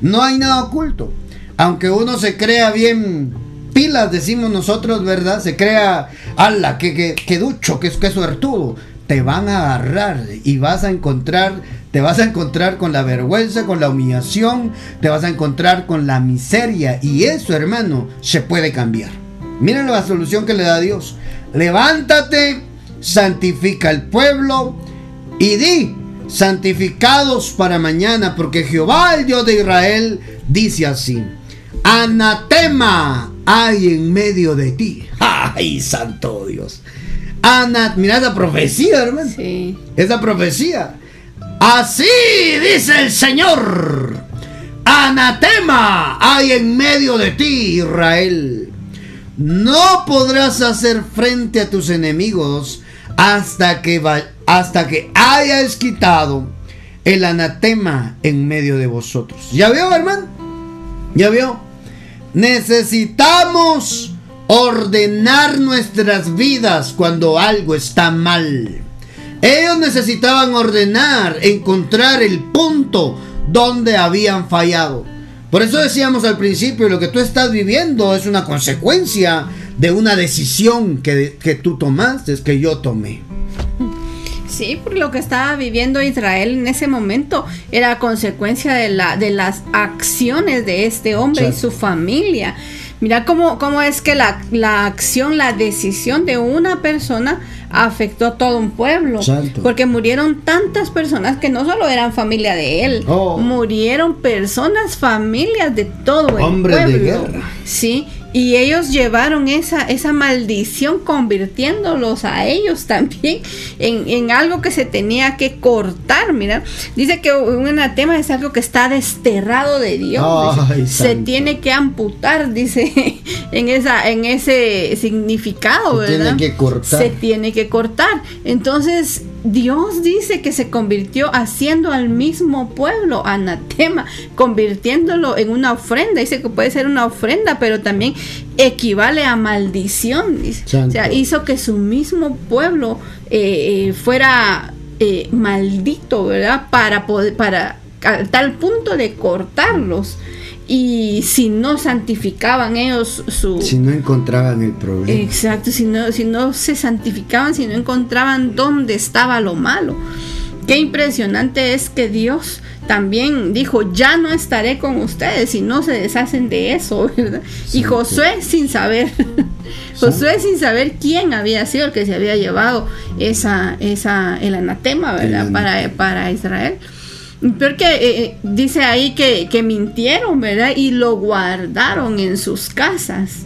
No hay nada oculto. Aunque uno se crea bien pilas, decimos nosotros, ¿verdad? Se crea, ala, que, que, que ducho, que, que suertudo. Te van a agarrar y vas a encontrar, te vas a encontrar con la vergüenza, con la humillación, te vas a encontrar con la miseria. Y eso, hermano, se puede cambiar. Miren la solución que le da Dios. Levántate, santifica el pueblo y di, santificados para mañana, porque Jehová, el Dios de Israel, dice así. Anatema hay en medio de ti. ¡Ay, santo Dios! Ana, mira esa profecía, hermano. Sí. Esa profecía. Así dice el Señor. Anatema hay en medio de ti, Israel. No podrás hacer frente a tus enemigos hasta que, hasta que hayas quitado el anatema en medio de vosotros. ¿Ya vio, hermano? ¿Ya vio? Necesitamos ordenar nuestras vidas cuando algo está mal. Ellos necesitaban ordenar, encontrar el punto donde habían fallado. Por eso decíamos al principio, lo que tú estás viviendo es una consecuencia de una decisión que, que tú tomaste, que yo tomé. Sí, porque lo que estaba viviendo Israel en ese momento era consecuencia de, la, de las acciones de este hombre y su familia. Mira cómo, cómo es que la, la acción, la decisión de una persona afectó a todo un pueblo. Exacto. Porque murieron tantas personas que no solo eran familia de él, Oh. murieron personas, familias de todo el Hombres de pueblo. guerra. Sí, y ellos llevaron esa, esa maldición convirtiéndolos a ellos también en, en algo que se tenía que cortar, mira. Dice que un anatema es algo que está desterrado de Dios. Ay, se santo. tiene que amputar, dice, en esa, en ese significado, Se tiene ¿verdad? que cortar. Se tiene que cortar. Entonces, Dios dice que se convirtió haciendo al mismo pueblo anatema, convirtiéndolo en una ofrenda. Dice que puede ser una ofrenda, pero también equivale a maldición. O sea, hizo que su mismo pueblo eh, eh, fuera eh, maldito, ¿verdad? Para poder, para a tal punto de cortarlos. Y si no santificaban ellos su, Si no encontraban el problema. Exacto, si no, si no se santificaban, si no encontraban dónde estaba lo malo. Qué impresionante es que Dios también dijo, ya no estaré con ustedes si no se deshacen de eso, ¿verdad? Y. Josué sin saber, Josué sin saber quién había sido el que se había llevado esa, esa, el anatema, ¿verdad? El Para, para Israel. Peor que eh, eh, dice ahí que, que mintieron, ¿verdad? Y lo guardaron en sus casas.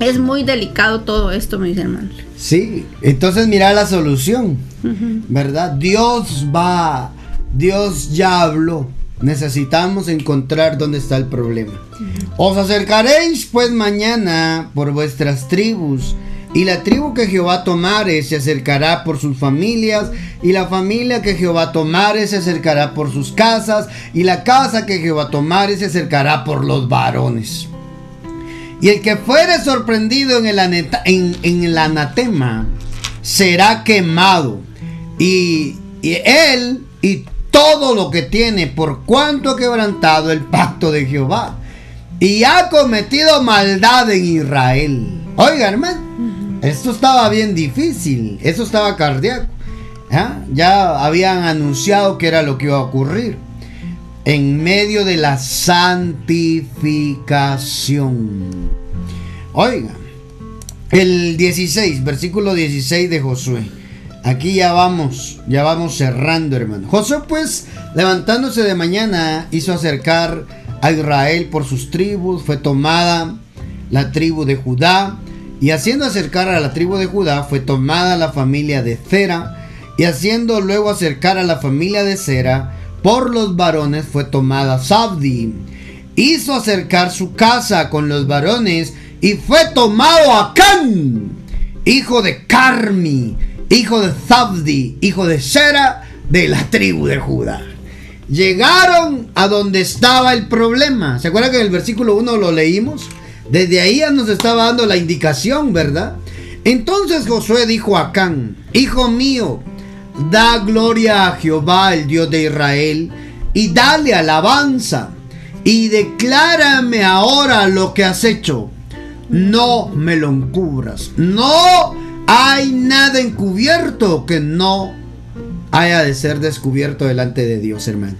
Es muy delicado todo esto, mis hermanos. Sí, entonces mira la solución. ¿verdad? Dios va, Dios ya habló, necesitamos encontrar dónde está el problema. Os acercaréis pues mañana por vuestras tribus, y la tribu que Jehová tomare se acercará por sus familias, y la familia que Jehová tomare se acercará por sus casas, y la casa que Jehová tomare se acercará por los varones. Y el que fuere sorprendido en el, en, en el anatema será quemado, y, y él y todo lo que tiene por cuanto ha quebrantado el pacto de Jehová y ha cometido maldad en Israel. Oiga, hermano, esto estaba bien difícil, eso estaba cardíaco. ¿ah? Ya habían anunciado que era lo que iba a ocurrir. En medio de la santificación. Oiga, el 16, versículo 16 de Josué. Aquí ya vamos, ya vamos cerrando, hermano. Josué, pues, levantándose de mañana, hizo acercar a Israel por sus tribus. Fue tomada la tribu de Judá. Y haciendo acercar a la tribu de Judá, fue tomada la familia de Zera. Y haciendo luego acercar a la familia de Zera, por los varones fue tomada Sabdi. Hizo acercar su casa con los varones y fue tomado Acán, hijo de Carmi hijo de Zabdi, hijo de Sera, de la tribu de Judá. Llegaron a donde estaba el problema. ¿Se acuerdan que en el versículo 1 lo leímos? Desde ahí ya nos estaba dando la indicación, ¿verdad? Entonces Josué dijo a Acán, Hijo mío, da gloria a Jehová, el Dios de Israel, y dale alabanza, y declárame ahora lo que has hecho. No me lo encubras, no hay nada encubierto que no haya de ser descubierto delante de Dios, hermano.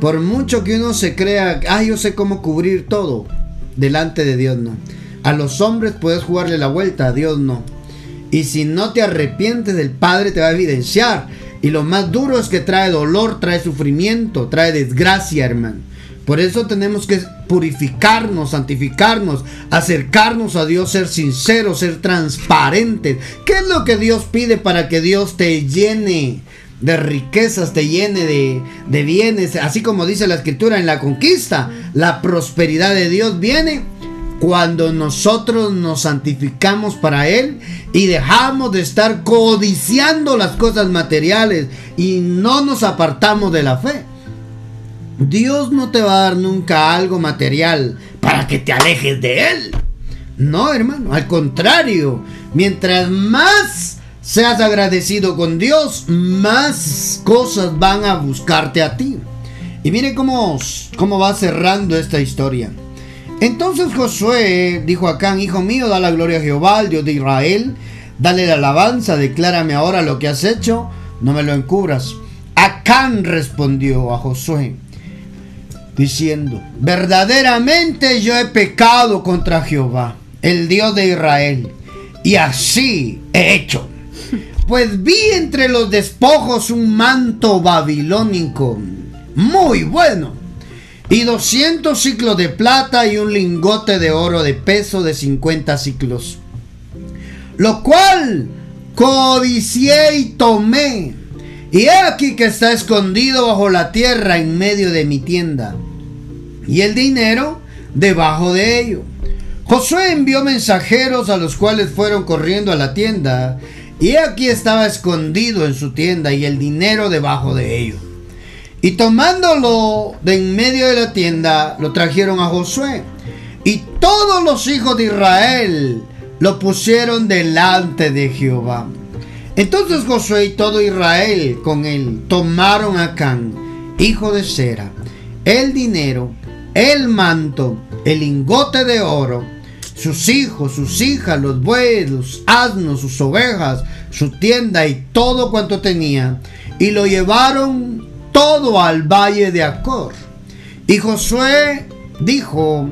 Por mucho que uno se crea, ah, yo sé cómo cubrir todo, delante de Dios no. A los hombres puedes jugarle la vuelta, a Dios no. Y si no te arrepientes, el Padre te va a evidenciar. Y lo más duro es que trae dolor, trae sufrimiento, trae desgracia, hermano. Por eso tenemos que purificarnos, santificarnos, acercarnos a Dios, ser sinceros, ser transparentes. ¿Qué es lo que Dios pide para que Dios te llene de riquezas, te llene de, de bienes? Así como dice la escritura en la conquista, la prosperidad de Dios viene cuando nosotros nos santificamos para Él y dejamos de estar codiciando las cosas materiales y no nos apartamos de la fe. Dios no te va a dar nunca algo material para que te alejes de Él. No, hermano, al contrario, mientras más seas agradecido con Dios, más cosas van a buscarte a ti. Y mire cómo, cómo va cerrando esta historia. Entonces Josué dijo a Acán, hijo mío, da la gloria a Jehová, al Dios de Israel, dale la alabanza, declárame ahora lo que has hecho, no me lo encubras. Acán respondió a Josué, diciendo, verdaderamente yo he pecado contra Jehová, el Dios de Israel, y así he hecho. Pues vi entre los despojos un manto babilónico muy bueno, y 200 ciclos de plata y un lingote de oro de peso de 50 ciclos, lo cual codicié y tomé. Y he aquí que está escondido bajo la tierra en medio de mi tienda y el dinero debajo de ello. Josué envió mensajeros a los cuales fueron corriendo a la tienda, y aquí estaba escondido en su tienda y el dinero debajo de ello. Y tomándolo de en medio de la tienda, lo trajeron a Josué. Y todos los hijos de Israel lo pusieron delante de Jehová. Entonces Josué y todo Israel con él tomaron a Can, hijo de Sera, el dinero el manto, el lingote de oro, sus hijos, sus hijas, los bueyes, los asnos, sus ovejas, su tienda y todo cuanto tenía, y lo llevaron todo al valle de Acor. Y Josué dijo,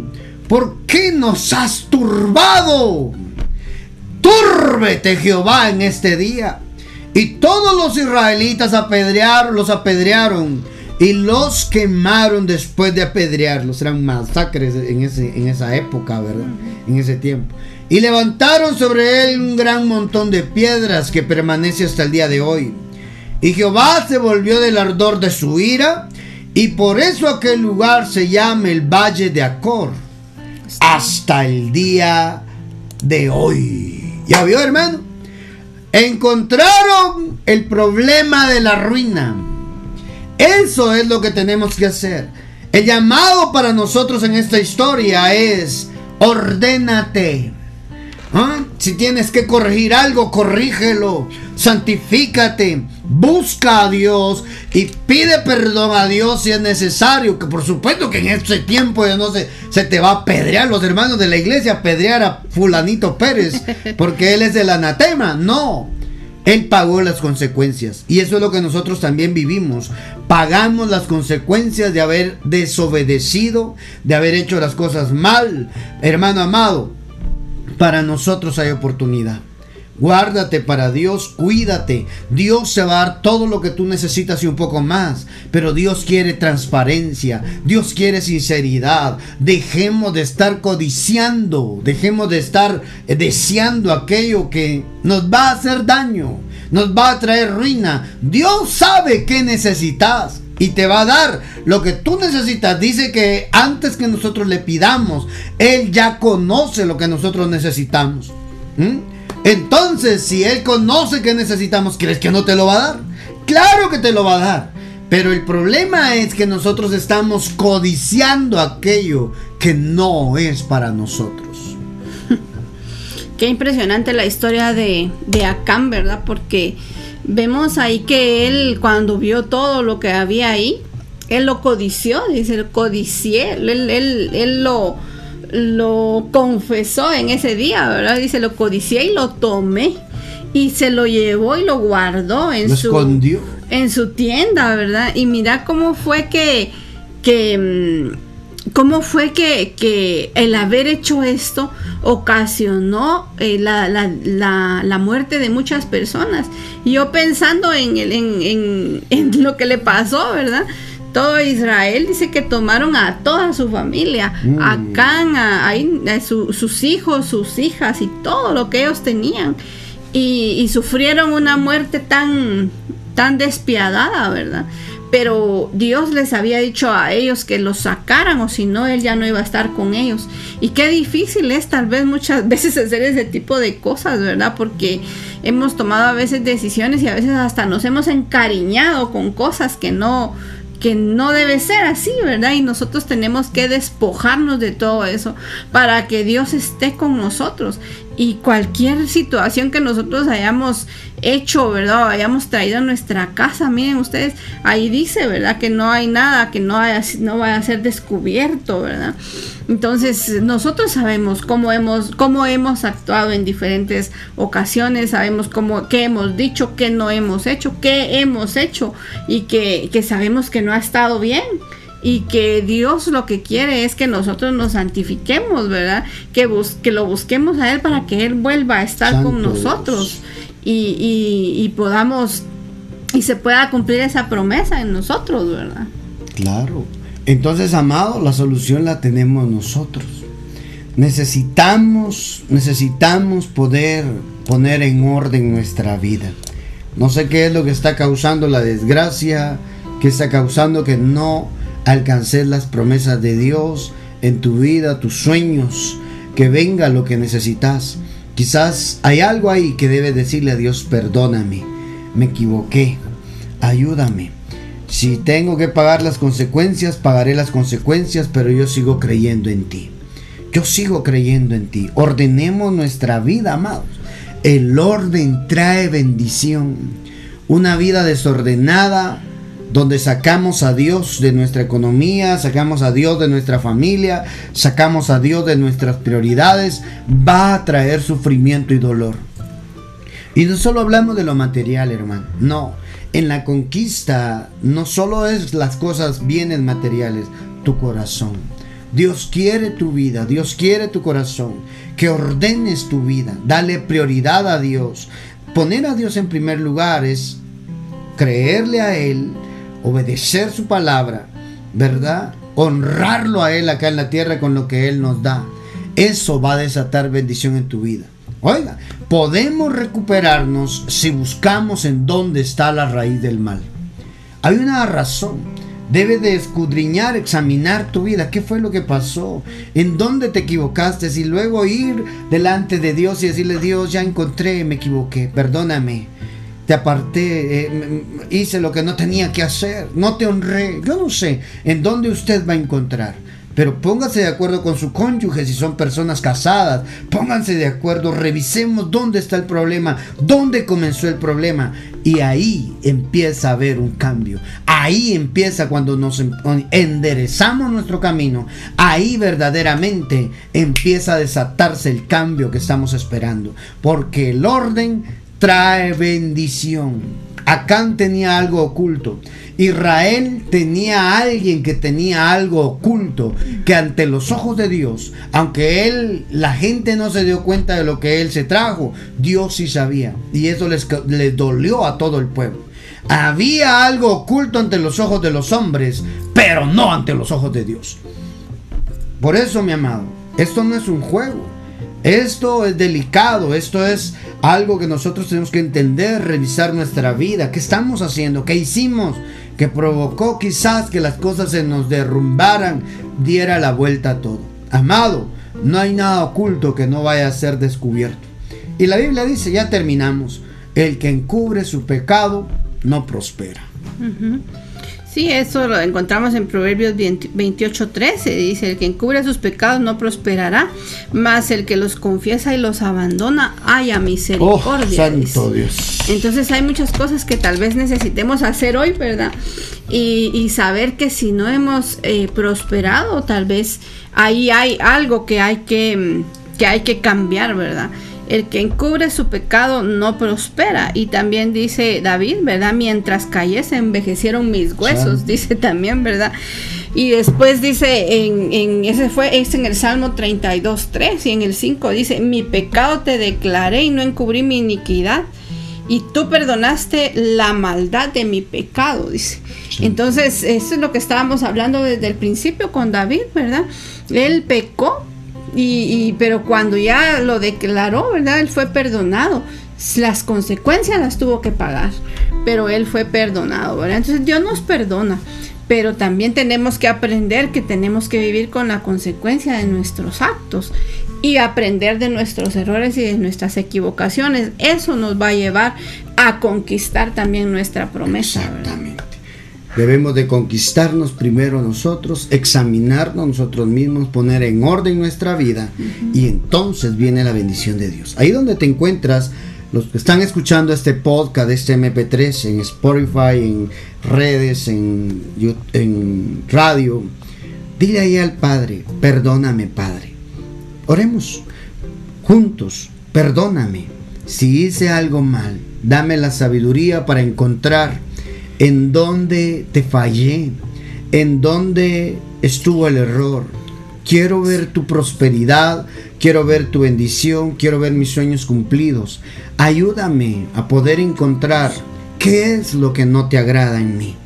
¿por qué nos has turbado? Túrbete Jehová en este día. Y todos los israelitas apedrearon, los apedrearon y los quemaron después de apedrearlos. Eran masacres en, ese, en esa época, ¿verdad? En ese tiempo. Y levantaron sobre él un gran montón de piedras que permanece hasta el día de hoy. Y Jehová se volvió del ardor de su ira Y por eso aquel lugar se llama el Valle de Acor. Hasta el día de hoy. ¿Ya vio, hermano? Encontraron el problema de la ruina. Eso es lo que tenemos que hacer. El llamado para nosotros en esta historia es, ordénate. ¿Ah? Si tienes que corregir algo, corrígelo. Santifícate. Busca a Dios y pide perdón a Dios si es necesario. Que por supuesto que en este tiempo ya no se, se te va a pedrear los hermanos de la iglesia, pedrear a Fulanito Pérez, porque él es el anatema. No. Él pagó las consecuencias. Y eso es lo que nosotros también vivimos. Pagamos las consecuencias de haber desobedecido, de haber hecho las cosas mal. Hermano amado, para nosotros hay oportunidad. Guárdate para Dios, cuídate. Dios se va a dar todo lo que tú necesitas y un poco más. Pero Dios quiere transparencia. Dios quiere sinceridad. Dejemos de estar codiciando. Dejemos de estar eh, deseando aquello que nos va a hacer daño. Nos va a traer ruina. Dios sabe qué necesitas y te va a dar lo que tú necesitas. Dice que antes que nosotros le pidamos, Él ya conoce lo que nosotros necesitamos. ¿Mm? Entonces, si Él conoce que necesitamos, ¿crees que no te lo va a dar? Claro que te lo va a dar. Pero el problema es que nosotros estamos codiciando aquello que no es para nosotros. Qué impresionante la historia de, de Acán, ¿verdad? Porque vemos ahí que él cuando vio todo lo que había ahí, él lo codició, dice, el codicié, él, él, él lo lo confesó en ese día, ¿verdad? Dice, lo codicié y lo tomé. Y se lo llevó y lo guardó en su en su tienda, ¿verdad? Y mira cómo fue que que mm, cómo fue que, que el haber hecho esto ocasionó eh, la, la, la, la, muerte de muchas personas. Y yo pensando en, el, en, en, en lo que le pasó, ¿verdad? Todo Israel dice que tomaron a toda su familia, a mm. Can, a, sus hijos, sus hijas y todo lo que ellos tenían. Y, sufrieron una muerte tan, tan despiadada, ¿verdad? Pero Dios les había dicho a ellos que los sacaran o si no, Él ya no iba a estar con ellos. Y qué difícil es tal vez muchas veces hacer ese tipo de cosas, ¿verdad? Porque hemos tomado a veces decisiones y a veces hasta nos hemos encariñado con cosas que no, que no debe ser así, ¿verdad? Y nosotros tenemos que despojarnos de todo eso para que Dios esté con nosotros. Y cualquier situación que nosotros hayamos hecho, ¿verdad? hayamos traído a nuestra casa, miren ustedes, ahí dice, ¿verdad? Que no hay nada que no, haya, no vaya a ser descubierto, ¿verdad? Entonces, nosotros sabemos cómo hemos, cómo hemos actuado en diferentes ocasiones, sabemos cómo, qué hemos dicho, qué no hemos hecho, qué hemos hecho y que, que sabemos que no ha estado bien y que Dios lo que quiere es que nosotros nos santifiquemos, ¿verdad? Que, que lo busquemos a Él para que Él vuelva a estar con nosotros y, podamos y se pueda cumplir esa promesa en nosotros, ¿verdad? Claro. Entonces, amado, la solución la tenemos nosotros. Necesitamos, necesitamos poder poner en orden nuestra vida. No sé qué es lo que está causando la desgracia, que está causando que no alcances las promesas de Dios en tu vida, tus sueños, que venga lo que necesitas. Quizás hay algo ahí que debes decirle a Dios, perdóname, me equivoqué, ayúdame. Si tengo que pagar las consecuencias, pagaré las consecuencias, pero yo sigo creyendo en ti. Yo sigo creyendo en ti. Ordenemos nuestra vida, amados. El orden trae bendición. Una vida desordenada donde sacamos a Dios de nuestra economía, sacamos a Dios de nuestra familia, sacamos a Dios de nuestras prioridades, va a traer sufrimiento y dolor. Y no solo hablamos de lo material, hermano, no. En la conquista no solo es las cosas bienes materiales, tu corazón. Dios quiere tu vida, Dios quiere tu corazón, que ordenes tu vida, dale prioridad a Dios. Poner a Dios en primer lugar es creerle a Él, obedecer su palabra, ¿verdad? Honrarlo a Él acá en la tierra con lo que Él nos da. Eso va a desatar bendición en tu vida. Oiga, podemos recuperarnos si buscamos en dónde está la raíz del mal. Hay una razón. Debe de escudriñar, examinar tu vida. ¿Qué fue lo que pasó? ¿En dónde te equivocaste? Y luego ir delante de Dios y decirle, Dios, ya encontré, me equivoqué, perdóname. Te aparté, eh, hice lo que no tenía que hacer, no te honré. Yo no sé en dónde usted va a encontrar pero pónganse de acuerdo con su cónyuge si son personas casadas. Pónganse de acuerdo, revisemos dónde está el problema, dónde comenzó el problema. Y ahí empieza a haber un cambio. Ahí empieza cuando nos enderezamos nuestro camino. Ahí verdaderamente empieza a desatarse el cambio que estamos esperando. Porque el orden trae bendición. Acán tenía algo oculto. Israel tenía a alguien que tenía algo oculto, que ante los ojos de Dios, aunque él, la gente no se dio cuenta de lo que él se trajo, Dios sí sabía. Y eso les, les dolió a todo el pueblo. Había algo oculto ante los ojos de los hombres, pero no ante los ojos de Dios. Por eso, mi amado, esto no es un juego. Esto es delicado, esto es algo que nosotros tenemos que entender, revisar nuestra vida, qué estamos haciendo, qué hicimos, que provocó quizás que las cosas se nos derrumbaran, diera la vuelta a todo. Amado, no hay nada oculto que no vaya a ser descubierto. Y la Biblia dice, ya terminamos, el que encubre su pecado no prospera. Sí, eso lo encontramos en Proverbios 28:13. Dice, el que encubre sus pecados no prosperará, mas el que los confiesa y los abandona haya misericordia. Oh, santo Dios. Entonces hay muchas cosas que tal vez necesitemos hacer hoy, ¿verdad? Y, saber que si no hemos eh, prosperado, tal vez ahí hay algo que hay que, que hay que cambiar, ¿verdad? El que encubre su pecado no prospera. Y también dice David, ¿verdad? Mientras cayese envejecieron mis huesos, dice también, ¿verdad? Y después dice, en, ese fue, es en el Salmo 32, 3 y en el 5 dice, mi pecado te declaré y no encubrí mi iniquidad. Y tú perdonaste la maldad de mi pecado, dice. Entonces, eso es lo que estábamos hablando desde el principio con David, ¿verdad? Él pecó, y, pero cuando ya lo declaró, ¿verdad? Él fue perdonado. Las consecuencias las tuvo que pagar, pero él fue perdonado, ¿verdad? Entonces Dios nos perdona, pero también tenemos que aprender que tenemos que vivir con la consecuencia de nuestros actos y aprender de nuestros errores y de nuestras equivocaciones. Eso nos va a llevar a conquistar también nuestra promesa. Exactamente. Debemos de conquistarnos primero nosotros, examinarnos nosotros mismos, poner en orden nuestra vida y entonces viene la bendición de Dios. Ahí donde te encuentras, los que están escuchando este podcast, este MP3 en Spotify, en redes, en, en radio, dile ahí al Padre, perdóname Padre. Oremos juntos, perdóname. Si hice algo mal, dame la sabiduría para encontrar en dónde te fallé, en dónde estuvo el error. Quiero ver tu prosperidad, quiero ver tu bendición, quiero ver mis sueños cumplidos. Ayúdame a poder encontrar qué es lo que no te agrada en mí.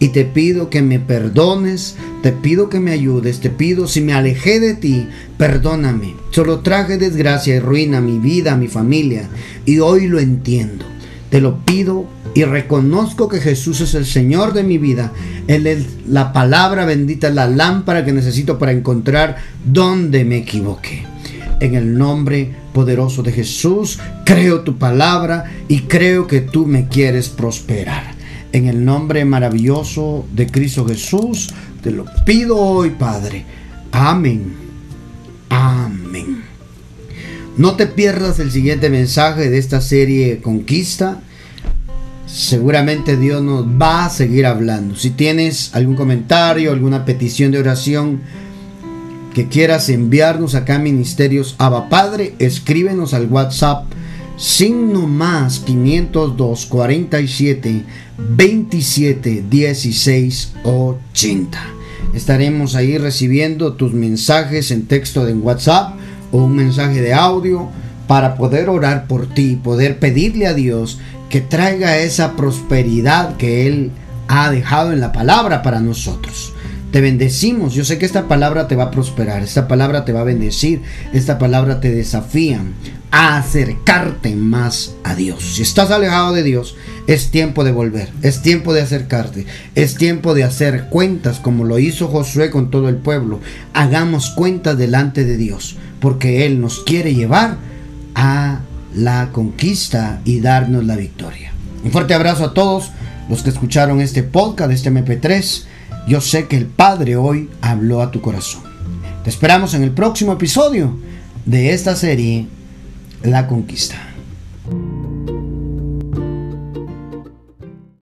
Y te pido que me perdones, te pido que me ayudes, te pido si me alejé de ti, perdóname. Solo traje desgracia y ruina a mi vida, a mi familia, y hoy lo entiendo. Te lo pido y reconozco que Jesús es el Señor de mi vida. Él es la palabra bendita, la lámpara que necesito para encontrar dónde me equivoqué. En el nombre poderoso de Jesús, creo tu palabra y creo que tú me quieres prosperar. En el nombre maravilloso de Cristo Jesús, te lo pido hoy, Padre. Amén. Amén. No te pierdas el siguiente mensaje de esta serie Conquista seguramente Dios nos va a seguir hablando. Si tienes algún comentario, alguna petición de oración que quieras enviarnos acá a Ministerios Abba Padre, escríbenos al WhatsApp signo más 502 47 27 16 80. Estaremos ahí recibiendo tus mensajes en texto de WhatsApp o un mensaje de audio para poder orar por ti, poder pedirle a Dios que traiga esa prosperidad que Él ha dejado en la palabra para nosotros. te bendecimos. Yo sé que esta palabra te va a prosperar, esta palabra te va a bendecir, esta palabra te desafía a acercarte más a Dios. Si estás alejado de Dios, es tiempo de volver, es tiempo de acercarte, es tiempo de hacer cuentas como lo hizo Josué con todo el pueblo. Hagamos cuentas delante de Dios, porque Él nos quiere llevar a la conquista y darnos la victoria. Un fuerte abrazo a todos los que escucharon este podcast, este MP3. Yo sé que el Padre hoy habló a tu corazón. Te esperamos en el próximo episodio de esta serie, La Conquista.